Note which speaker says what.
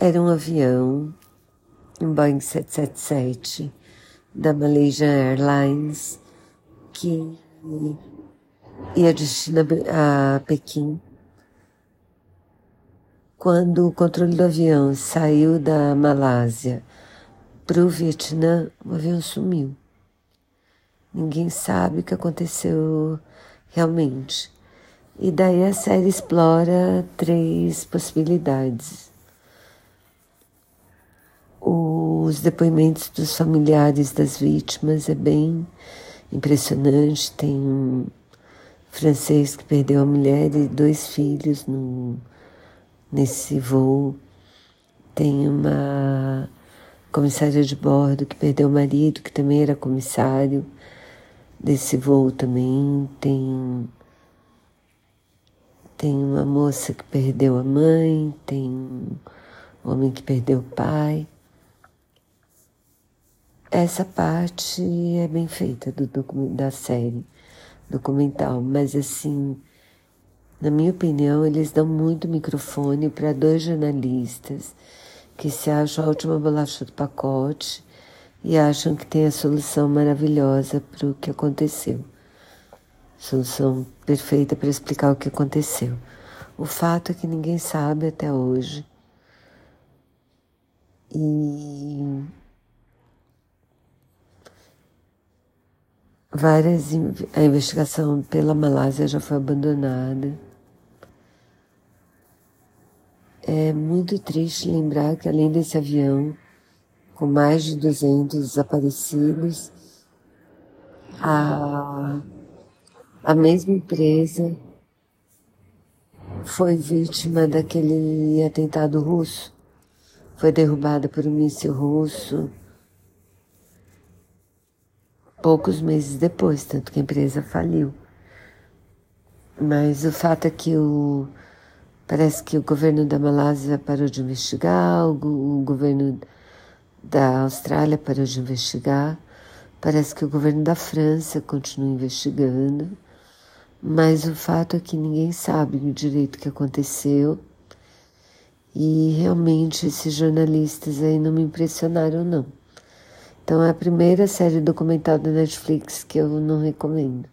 Speaker 1: Era um avião, um Boeing 777 da Malaysian Airlines que ia destino a Pequim. Quando o controle do avião saiu da Malásia para o Vietnã, o avião sumiu. Ninguém sabe o que aconteceu realmente. E daí a série explora três possibilidades. Os depoimentos dos familiares das vítimas é bem impressionante. Tem um francês que perdeu a mulher e dois filhos no, nesse voo. Tem uma comissária de bordo que perdeu o marido, que também era comissário desse voo também. Tem tem uma moça que perdeu a mãe, tem um homem que perdeu o pai. Essa parte é bem feita do da série documental, mas assim, na minha opinião, eles dão muito microfone para dois jornalistas que se acham a última bolacha do pacote e acham que tem a solução maravilhosa para o que aconteceu solução perfeita para explicar o que aconteceu. O fato é que ninguém sabe até hoje. E várias a investigação pela Malásia já foi abandonada. É muito triste lembrar que além desse avião com mais de 200 desaparecidos, a a mesma empresa foi vítima daquele atentado russo. Foi derrubada por um míssil russo poucos meses depois, tanto que a empresa faliu. Mas o fato é que o, parece que o governo da Malásia parou de investigar, o, o governo da Austrália parou de investigar, parece que o governo da França continua investigando. Mas o fato é que ninguém sabe o direito que aconteceu. E realmente esses jornalistas aí não me impressionaram, não. Então é a primeira série documental da Netflix que eu não recomendo.